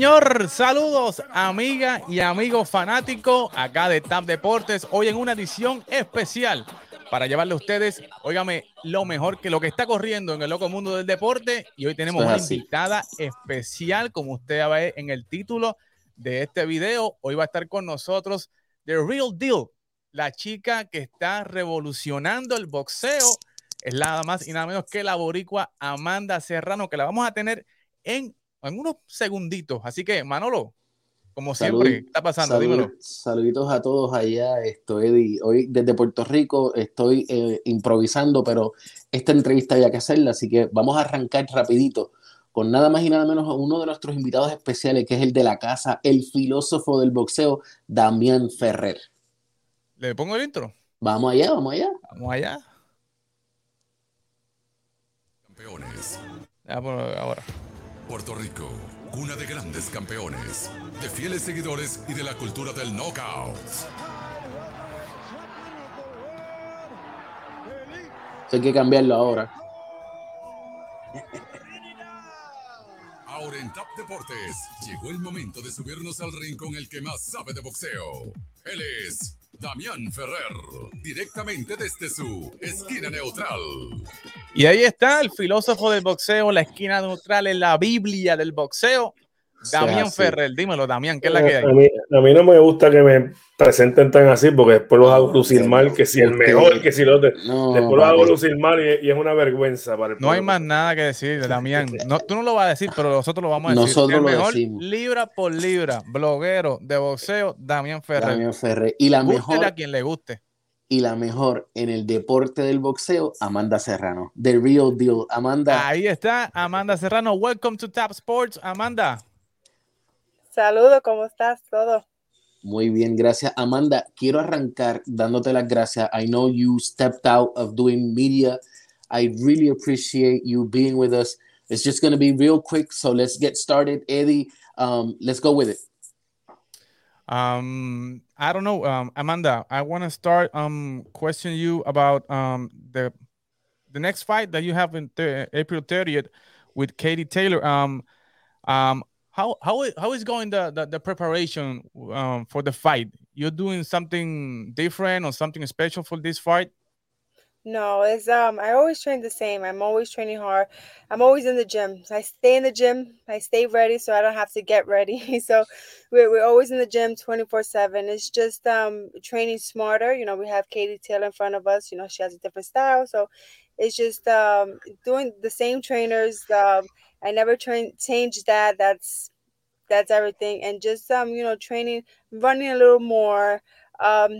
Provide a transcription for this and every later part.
señor. Saludos, amiga y amigo fanático acá de TAP Deportes. Hoy en una edición especial para llevarle a ustedes, óigame, lo mejor que lo que está corriendo en el loco mundo del deporte. Y hoy tenemos una invitada especial, como usted ve en el título de este video. Hoy va a estar con nosotros The Real Deal, la chica que está revolucionando el boxeo. Es nada más y nada menos que la boricua Amanda Serrano, que la vamos a tener en, en unos segunditos. Así que, Manolo, como siempre, ¿qué está pasando? Dímelo. Saluditos a todos allá. Estoy hoy desde Puerto Rico, estoy eh, improvisando, pero esta entrevista había que hacerla, así que vamos a arrancar rapidito con nada más y nada menos uno de nuestros invitados especiales, que es el de la casa, el filósofo del boxeo, Damián Ferrer. ¿Le pongo el intro? Vamos allá, vamos allá. Vamos allá. Campeones. ahora. Puerto Rico, cuna de grandes campeones, de fieles seguidores y de la cultura del knockout. Hay que cambiarlo ahora. Ahora en Top Deportes llegó el momento de subirnos al ring con el que más sabe de boxeo. Él es Damián Ferrer, directamente desde su esquina neutral. Y ahí está el filósofo del boxeo, la esquina neutral en la Biblia del boxeo. Damián Ferrer, dímelo, Damián, ¿qué es la que hay? A mí, a mí, no me gusta que me presenten tan así, porque después los hago lucir mal, que si el mejor, que si los de, después los hago lucir mal y, es una vergüenza para el No hay más nada que decir, Damián. No, tú no lo vas a decir, pero nosotros lo vamos a decir. Nosotros el lo mejor decimos. libra por libra, bloguero de boxeo, Damián Ferrer. Damián Ferrer. Y la mejor. a quien le guste. Y la mejor en el deporte del boxeo, Amanda Serrano. The Real Deal. Amanda. Ahí está, Amanda Serrano. Welcome to Top Sports, Amanda. Saludos, ¿cómo estás? Todo. Muy bien, gracias. Amanda, quiero arrancar dándote las gracias. I know you stepped out of doing media. I really appreciate you being with us. It's just going to be real quick, so let's get started. Eddie, um, let's go with it. Um, I don't know, um, Amanda. I want to start um question you about um the the next fight that you have in th April 30th with Katie Taylor. Um, um, how how is, how is going the the, the preparation um, for the fight? You're doing something different or something special for this fight? No, it's um I always train the same. I'm always training hard. I'm always in the gym. I stay in the gym. I stay ready so I don't have to get ready. so we're, we're always in the gym 24/7. It's just um training smarter. You know, we have Katie Taylor in front of us. You know, she has a different style. So it's just um doing the same trainers. Um I never train change that. That's that's everything. And just um, you know, training, running a little more, um,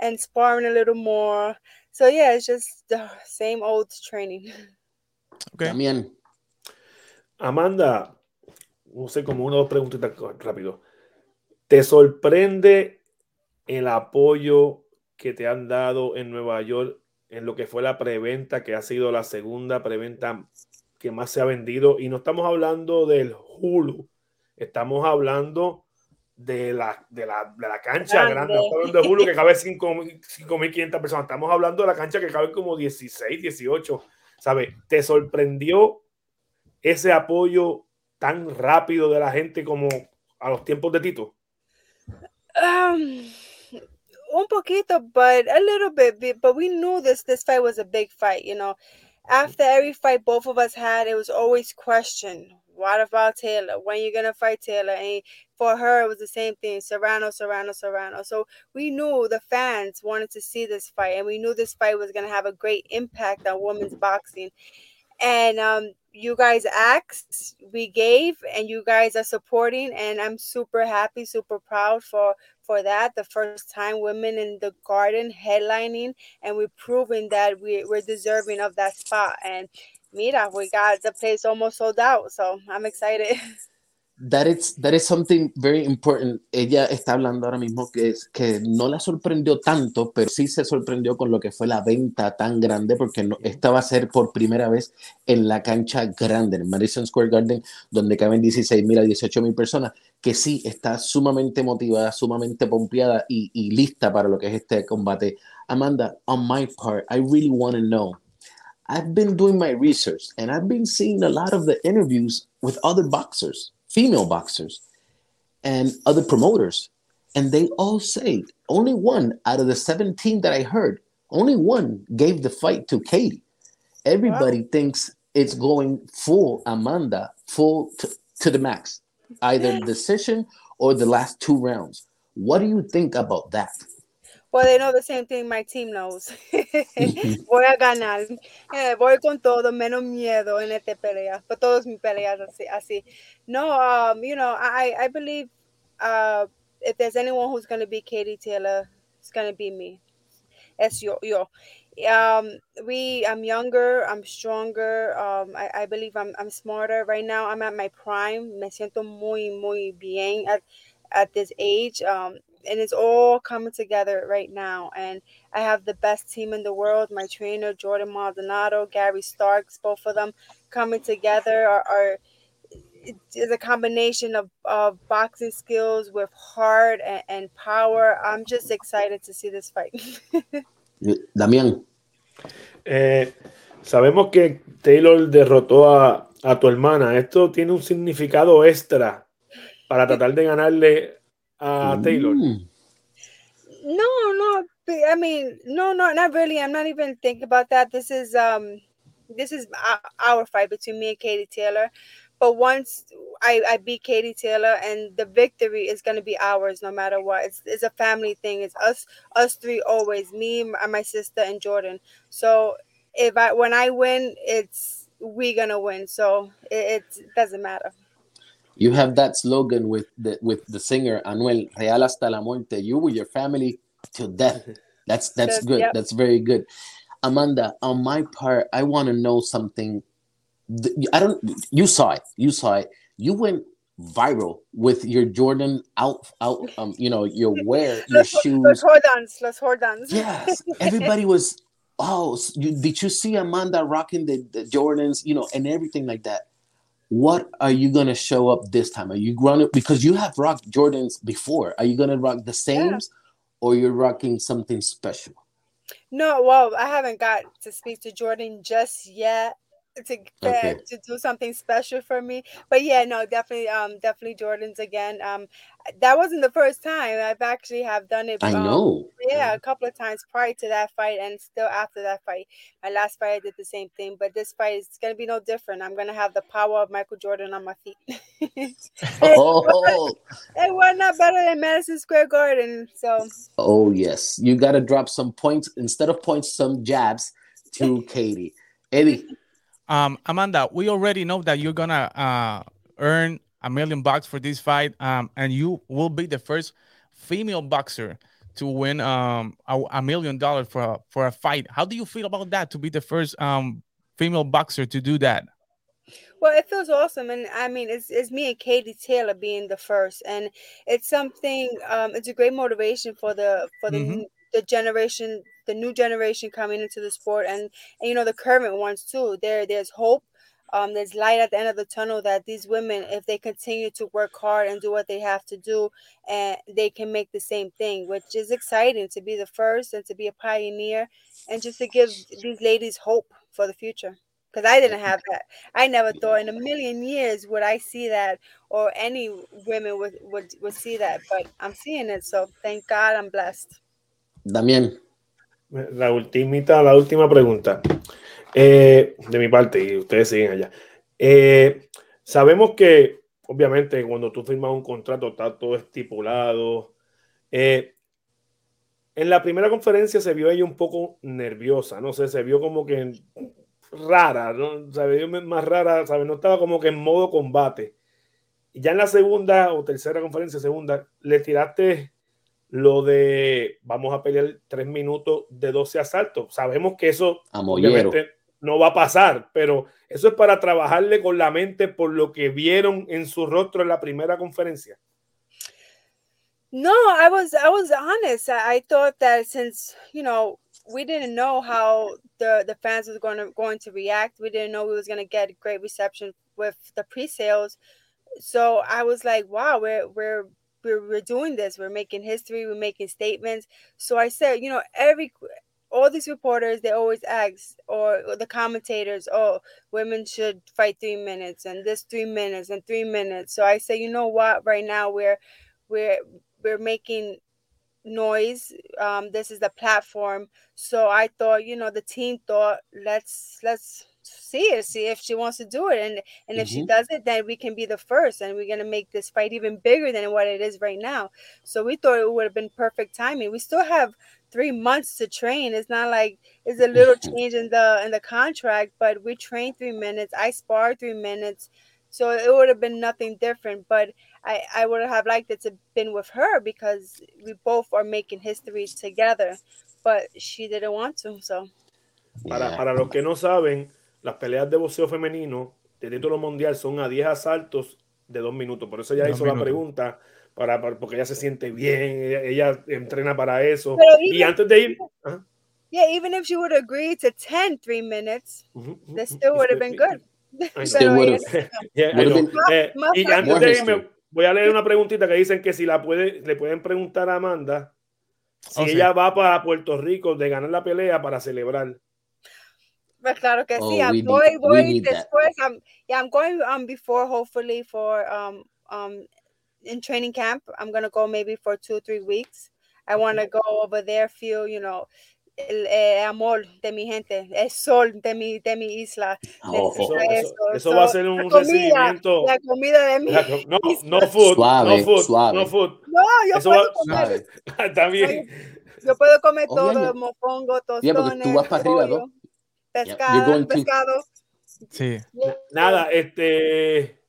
and sparring a little more. So yeah, it's just the same old training. Okay. También. Amanda, no sé, como una o dos preguntitas rápido. ¿Te sorprende el apoyo que te han dado en Nueva York en lo que fue la preventa, que ha sido la segunda preventa que más se ha vendido? Y no estamos hablando del Hulu, estamos hablando de la, de la, de la cancha grande. grande. Estamos hablando de Hulu que cabe 5.500 personas. Estamos hablando de la cancha que cabe como 16, 18. ¿Sabes? ¿Te sorprendió ese apoyo tan rápido de la gente como a los tiempos de Tito? Um, un poquito, but a little bit. But we knew this this fight was a big fight. You know, after every fight both of us had, it was always question what about Taylor? When you gonna fight Taylor? And for her, it was the same thing: Serrano, Serrano, Serrano. So we knew the fans wanted to see this fight, and we knew this fight was gonna have a great impact on women's boxing. And um, you guys asked, we gave, and you guys are supporting, and I'm super happy, super proud for for that. The first time women in the garden headlining, and we're proving that we, we're deserving of that spot. And mira, we got the place almost sold out, so I'm excited. that is, that is something very important. Ella está hablando ahora mismo que, es, que no la sorprendió tanto, pero sí se sorprendió con lo que fue la venta tan grande, porque no, esta va a ser por primera vez en la cancha grande, en Madison Square Garden, donde caben 16 mil a 18 mil personas, que sí está sumamente motivada, sumamente pompeada y, y lista para lo que es este combate. Amanda, on my part, I really want to know. I've been doing my research and I've been seeing a lot of the interviews with other boxers female boxers and other promoters. And they all say only one out of the 17 that I heard, only one gave the fight to Katie. Everybody wow. thinks it's going full Amanda, full to, to the max, either decision or the last two rounds. What do you think about that? Well, they know the same thing my team knows. voy a ganar. Eh, voy con todo, menos miedo en esta pelea. But todos mis peleas así, así. No, um, you know, I, I believe uh, if there's anyone who's going to be Katie Taylor, it's going to be me. Es yo, yo. Um, we, I'm younger, I'm stronger. Um, I, I believe I'm, I'm smarter. Right now, I'm at my prime. Me siento muy, muy bien at, at this age. Um, and it's all coming together right now. And I have the best team in the world. My trainer, Jordan Maldonado, Gary Starks, both of them coming together are, are is a combination of, of boxing skills with heart and, and power. I'm just excited to see this fight. Damián. Eh, sabemos que Taylor derrotó a, a tu hermana. Esto tiene un significado extra para tratar de ganarle uh, Taylor? Mm. No, no. I mean, no, no, not really. I'm not even thinking about that. This is um, this is our fight between me and Katie Taylor. But once I, I beat Katie Taylor, and the victory is going to be ours, no matter what. It's, it's a family thing. It's us, us three always. Me, my sister, and Jordan. So if I when I win, it's we gonna win. So it, it doesn't matter. You have that slogan with the with the singer Anuel Real hasta la muerte. You with your family till death. That's that's good. Yep. That's very good. Amanda, on my part, I want to know something. I don't. You saw it. You saw it. You went viral with your Jordan out out. Um, you know your wear, your shoes. Los Jordans. Los Jordans. Yes, everybody was. Oh, you, did you see Amanda rocking the, the Jordans? You know, and everything like that what are you gonna show up this time? Are you gonna because you have rocked Jordans before? Are you gonna rock the same, yeah. or you're rocking something special? No, well, I haven't got to speak to Jordan just yet to okay. to do something special for me. But yeah, no, definitely, um, definitely Jordans again. Um, that wasn't the first time. I've actually have done it. I um, know. Yeah, a couple of times prior to that fight, and still after that fight. My last fight, I did the same thing, but this fight is gonna be no different. I'm gonna have the power of Michael Jordan on my feet. oh, and we're not better than Madison Square Garden. So. Oh yes, you got to drop some points instead of points, some jabs to Katie. Eddie. Um, Amanda, we already know that you're gonna uh, earn a million bucks for this fight, um, and you will be the first female boxer to win um, a, a, million dollars for a, for a fight. How do you feel about that? To be the first um, female boxer to do that? Well, it feels awesome, and I mean, it's, it's me and Katie Taylor being the first, and it's something. Um, it's a great motivation for the for the mm-hmm. the generation the new generation coming into the sport and, and you know the current ones too. There there's hope. Um, there's light at the end of the tunnel that these women, if they continue to work hard and do what they have to do, and they can make the same thing, which is exciting to be the first and to be a pioneer, and just to give these ladies hope for the future. Because I didn't have that. I never thought in a million years would I see that, or any women would would, would see that. But I'm seeing it, so thank God I'm blessed. Damián, La ultimita, la última pregunta. Eh, de mi parte, y ustedes siguen allá. Eh, sabemos que, obviamente, cuando tú firmas un contrato, está todo estipulado. Eh, en la primera conferencia se vio ella un poco nerviosa, no sé, se vio como que rara, ¿no? Se vio más rara, ¿sabes? No estaba como que en modo combate. Ya en la segunda o tercera conferencia, segunda, le tiraste lo de vamos a pelear tres minutos de 12 asaltos. Sabemos que eso obviamente no va a pasar, pero eso es para trabajarle con la mente por lo que vieron en su rostro en la primera conferencia. No, I was I was honest. I, I thought that since you know we didn't know how the the fans was going to going to react, we didn't know we was going to get great reception with the pre-sales. So I was like, wow, we're we're we're, we're doing this. We're making history. We're making statements. So I said, you know, every all these reporters they always ask or the commentators oh women should fight three minutes and this three minutes and three minutes so i say you know what right now we're we're we're making noise um this is the platform so i thought you know the team thought let's let's see it see if she wants to do it and and if mm-hmm. she does it then we can be the first and we're going to make this fight even bigger than what it is right now. So we thought it would have been perfect timing. We still have three months to train. It's not like it's a little change in the in the contract but we train three minutes. I spar three minutes. So it would have been nothing different but I, I would have liked it to been with her because we both are making history together, but she didn't want to, so. Para, para los que no saben, las peleas de boxeo femenino de título mundial son a 10 asaltos de dos minutos. Por eso ella hizo minutos. la pregunta, para, para, porque ella se siente bien, ella, ella entrena para eso. y antes de ir... ¿ah? Yeah, even if she would agree to 10 three minutes, uh -huh, uh -huh. that still would have been good. Still would have. yeah, y antes de irme, voy a leer una preguntita que dicen que si la puede, le pueden preguntar a Amanda si oh, ella sí. va para Puerto Rico de ganar la pelea para celebrar. Claro que oh, sí, I'm voy, need, voy después. I'm, yeah, I'm going um before hopefully for um um in training camp. I'm gonna go maybe for two three weeks. I want to go over there, feel you know el eh, amor de mi gente, el sol de mi, de mi isla. Oh, eso, eso, eso, va a ser un la recibimiento. Comida, la comida de mi la, No, no food, suave, no food, suave. no food. No, yo eso puedo va, comer. También. Yo puedo comer todo, Oye, mofongo, tostones, yeah, tú vas para arriba, ¿no? Pescado, pescado. Sí. Nada, este,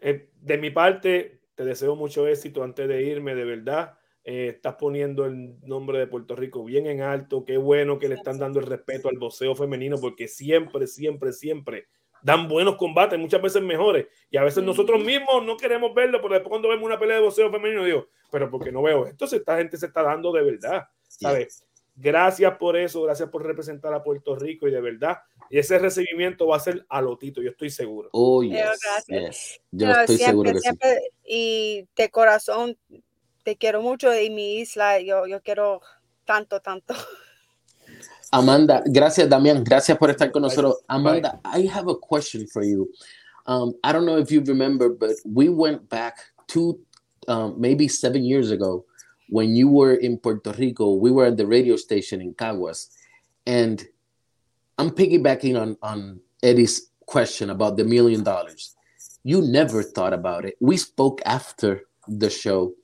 eh, de mi parte, te deseo mucho éxito antes de irme, de verdad eh, estás poniendo el nombre de Puerto Rico bien en alto. Qué bueno que le están dando el respeto al boxeo femenino porque siempre, siempre, siempre dan buenos combates, muchas veces mejores. Y a veces nosotros mismos no queremos verlo, pero después cuando vemos una pelea de boxeo femenino digo, pero porque no veo esto, esta gente se está dando de verdad, ¿sabes? Gracias por eso, gracias por representar a Puerto Rico y de verdad, y ese recibimiento va a ser a lotito, yo estoy seguro. Oh, yes, Yo estoy seguro que siempre, Y de corazón te quiero mucho y mi isla, yo, yo quiero tanto, tanto. Amanda, gracias Damián, gracias por estar con nosotros. Amanda, I have a question for you. Um, I don't know if you remember, but we went back to um, maybe seven years ago when you were in Puerto Rico. We were at the radio station in Caguas, and I'm piggybacking on on Eddie's question about the million dollars. You never thought about it. We spoke after the show,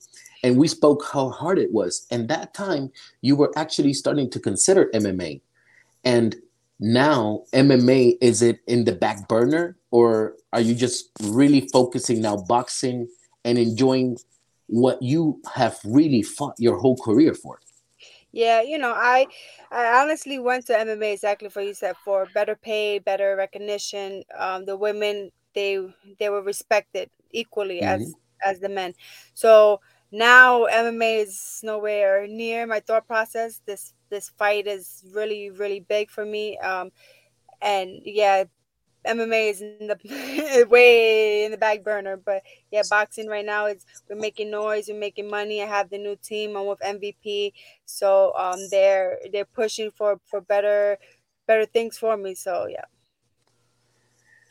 and we spoke how hard it was. And that time, you were actually starting to consider MMA. And now, MMA, is it in the back burner, or are you just really focusing now boxing and enjoying what you have really fought your whole career for? Yeah, you know, I I honestly went to MMA exactly for you said for better pay, better recognition. Um, the women they they were respected equally mm-hmm. as as the men. So now MMA is nowhere near my thought process. This this fight is really really big for me. Um, and yeah, MMA is in the way in the back burner. But yeah, boxing right now is we're making noise, we're making money. I have the new team. I'm with MVP, so um, they're they're pushing for for better better things for me. So yeah.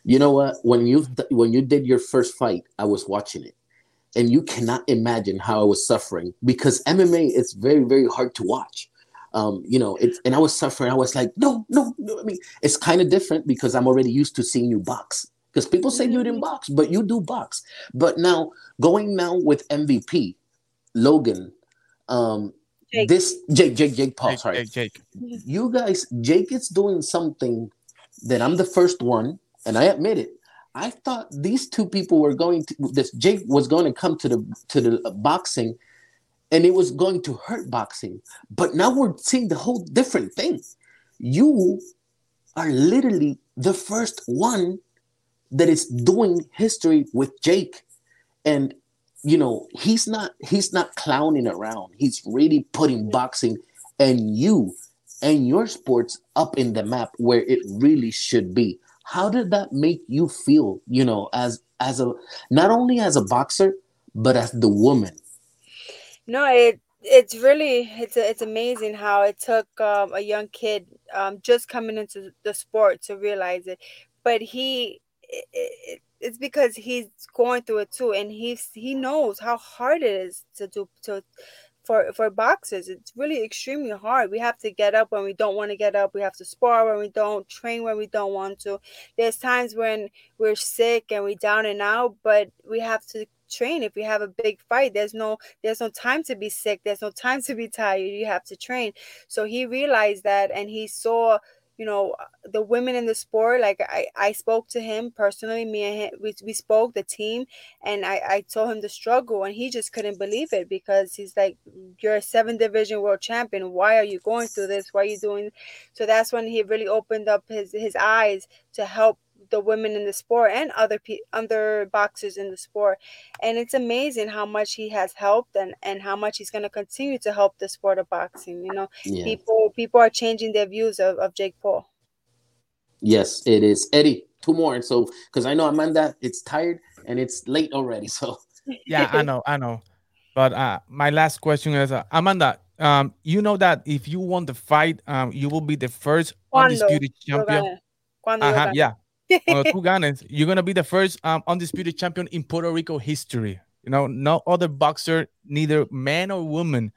You know what? When you when you did your first fight, I was watching it and you cannot imagine how I was suffering because MMA is very very hard to watch. Um, you know, it's and I was suffering. I was like, no, no, no. I mean, it's kind of different because I'm already used to seeing you box. Because people say you didn't mm-hmm. box, but you do box. But now going now with MVP, Logan, um, Jake. this Jake, Jake, Jake Paul, Jake, sorry, Jake, Jake. You guys, Jake is doing something that I'm the first one, and I admit it. I thought these two people were going to this Jake was going to come to the to the boxing and it was going to hurt boxing. But now we're seeing the whole different thing. You are literally the first one that is doing history with Jake. And you know, he's not he's not clowning around. He's really putting boxing and you and your sports up in the map where it really should be. How did that make you feel, you know, as as a not only as a boxer, but as the woman? No, it it's really it's it's amazing how it took um, a young kid um, just coming into the sport to realize it. But he, it, it, it's because he's going through it too, and he's he knows how hard it is to do to for for boxers. It's really extremely hard. We have to get up when we don't want to get up. We have to spar when we don't, train when we don't want to. There's times when we're sick and we down and out, but we have to train if we have a big fight. There's no there's no time to be sick. There's no time to be tired. You have to train. So he realized that and he saw you know the women in the sport like i i spoke to him personally me and him we, we spoke the team and i i told him the struggle and he just couldn't believe it because he's like you're a seven division world champion. Why are you going through this? Why are you doing so that's when he really opened up his his eyes to help the women in the sport and other pe- other boxers in the sport. And it's amazing how much he has helped and and how much he's going to continue to help the sport of boxing you know? Yeah. people people are changing their views of, of jake paul. Yes it is. Eddie two more. And so because i know amanda it's tired and it's late already so. Yeah i know i know. But uh my last question is uh, amanda um you know that if you won the fight um you will be the first undisputed champion? uh-huh, yeah the two Ganes, you're gonna be the first um, undisputed champion in Puerto Rico history. You know, no other boxer, neither man or woman,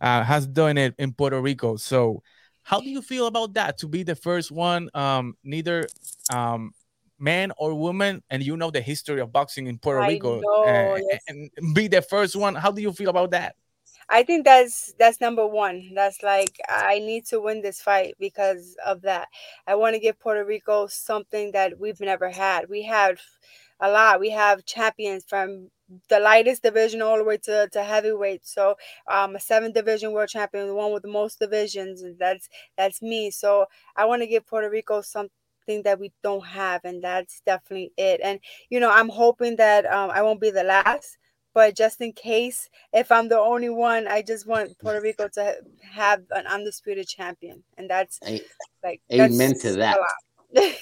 uh, has done it in Puerto Rico. So, how do you feel about that? To be the first one, um, neither um, man or woman, and you know the history of boxing in Puerto I Rico, know, uh, yes. and be the first one. How do you feel about that? I think that's that's number one. That's like I need to win this fight because of that. I want to give Puerto Rico something that we've never had. We have a lot. We have champions from the lightest division all the way to, to heavyweight. So um a seven division world champion, the one with the most divisions. and That's that's me. So I want to give Puerto Rico something that we don't have, and that's definitely it. And you know, I'm hoping that um, I won't be the last but just in case if i'm the only one i just want puerto rico to have an undisputed champion and that's like amen that's to that.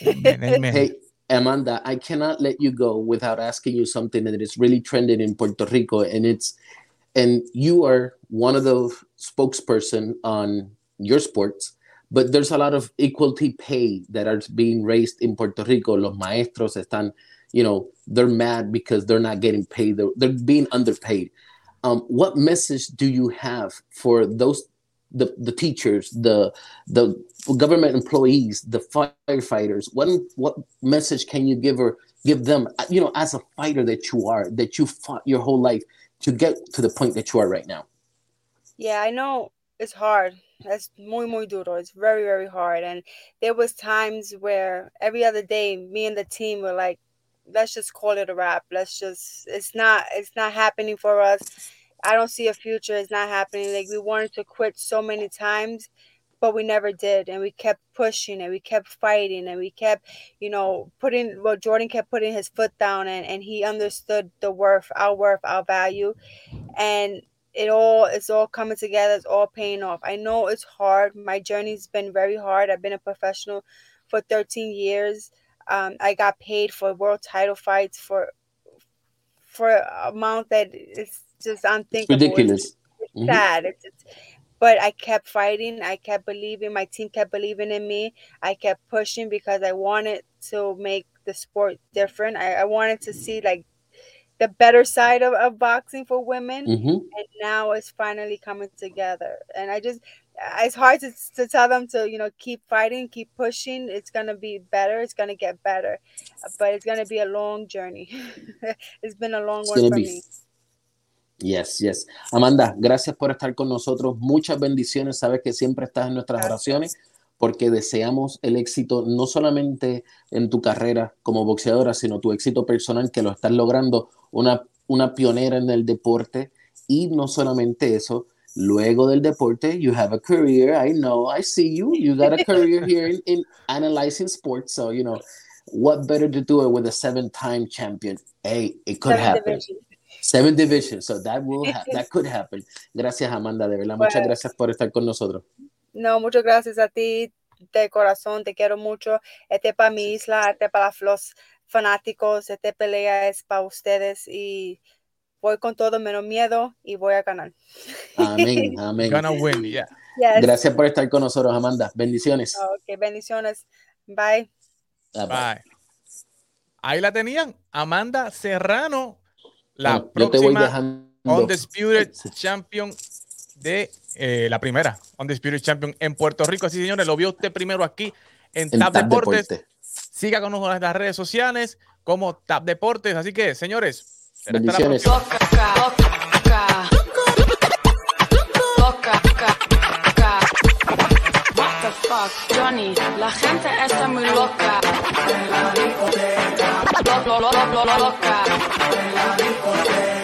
Amen, amen. hey amanda i cannot let you go without asking you something that is really trending in puerto rico and it's and you are one of the spokesperson on your sports but there's a lot of equality pay that are being raised in puerto rico. Los maestros están you know they're mad because they're not getting paid. They're, they're being underpaid. Um, what message do you have for those the, the teachers the the government employees the firefighters? What what message can you give or give them you know as a fighter that you are that you fought your whole life to get to the point that you are right now? Yeah i know it's hard. That's muy muy duro. It's very very hard. And there was times where every other day me and the team were like let's just call it a wrap. Let's just it's not it's not happening for us. I don't see a future. It's not happening. Like we wanted to quit so many times, but we never did. And we kept pushing and we kept fighting and we kept, you know, putting well, Jordan kept putting his foot down and, and he understood the worth, our worth, our value. And it all it's all coming together, it's all paying off. I know it's hard. My journey's been very hard. I've been a professional for 13 years. Um, I got paid for world title fights for for amount that is just unthinkable. ridiculous It's, it's sad. It's, it's, but I kept fighting. I kept believing. My team kept believing in me. I kept pushing because I wanted to make the sport different. I, I wanted to see like the better side of, of boxing for women Mhm. and now it's finally coming together and i just it's hard to, to tell them to you know keep fighting keep pushing it's gonna be better it's gonna get better but it's gonna be a long journey it's been a long It's one for be me Yes, yes. Amanda, gracias por estar con nosotros. Muchas bendiciones. Sabes que siempre estás en nuestras Gracias. oraciones porque deseamos el éxito no solamente en tu carrera como boxeadora, sino tu éxito personal que lo estás logrando, una, una pionera en el deporte y no solamente eso, luego del deporte, you have a career. I know, I see you. You got a career here in, in analyzing sports. So, you know, what better to do it with a seven time champion? Hey, it could Seven happen. division. Seven divisions. So that will ha- that could happen. Gracias, Amanda. De verdad, muchas gracias por estar con nosotros. No, muchas gracias a ti de corazón, te quiero mucho. Este para mi isla, este para los fanáticos, este pelea es para ustedes y voy con todo menos miedo y voy a ganar. Amén, amén. Gonna win, yeah. Yes. Gracias por estar con nosotros, Amanda. Bendiciones. Ok, bendiciones. Bye. Bye, bye. Ahí la tenían, Amanda Serrano, la Bueno, próxima. Undisputed Champion de eh, la primera Undisputed Champion en Puerto Rico. Así, señores, lo vio usted primero aquí en, en Tap Tap Deportes. Deporte. Siga con nosotros en las redes sociales como Tap Deportes. Así que, señores, pero Bendiciones. Johnny, la gente está muy loca. En la discoteca. Loca, loca, loca, loca. En la discoteca.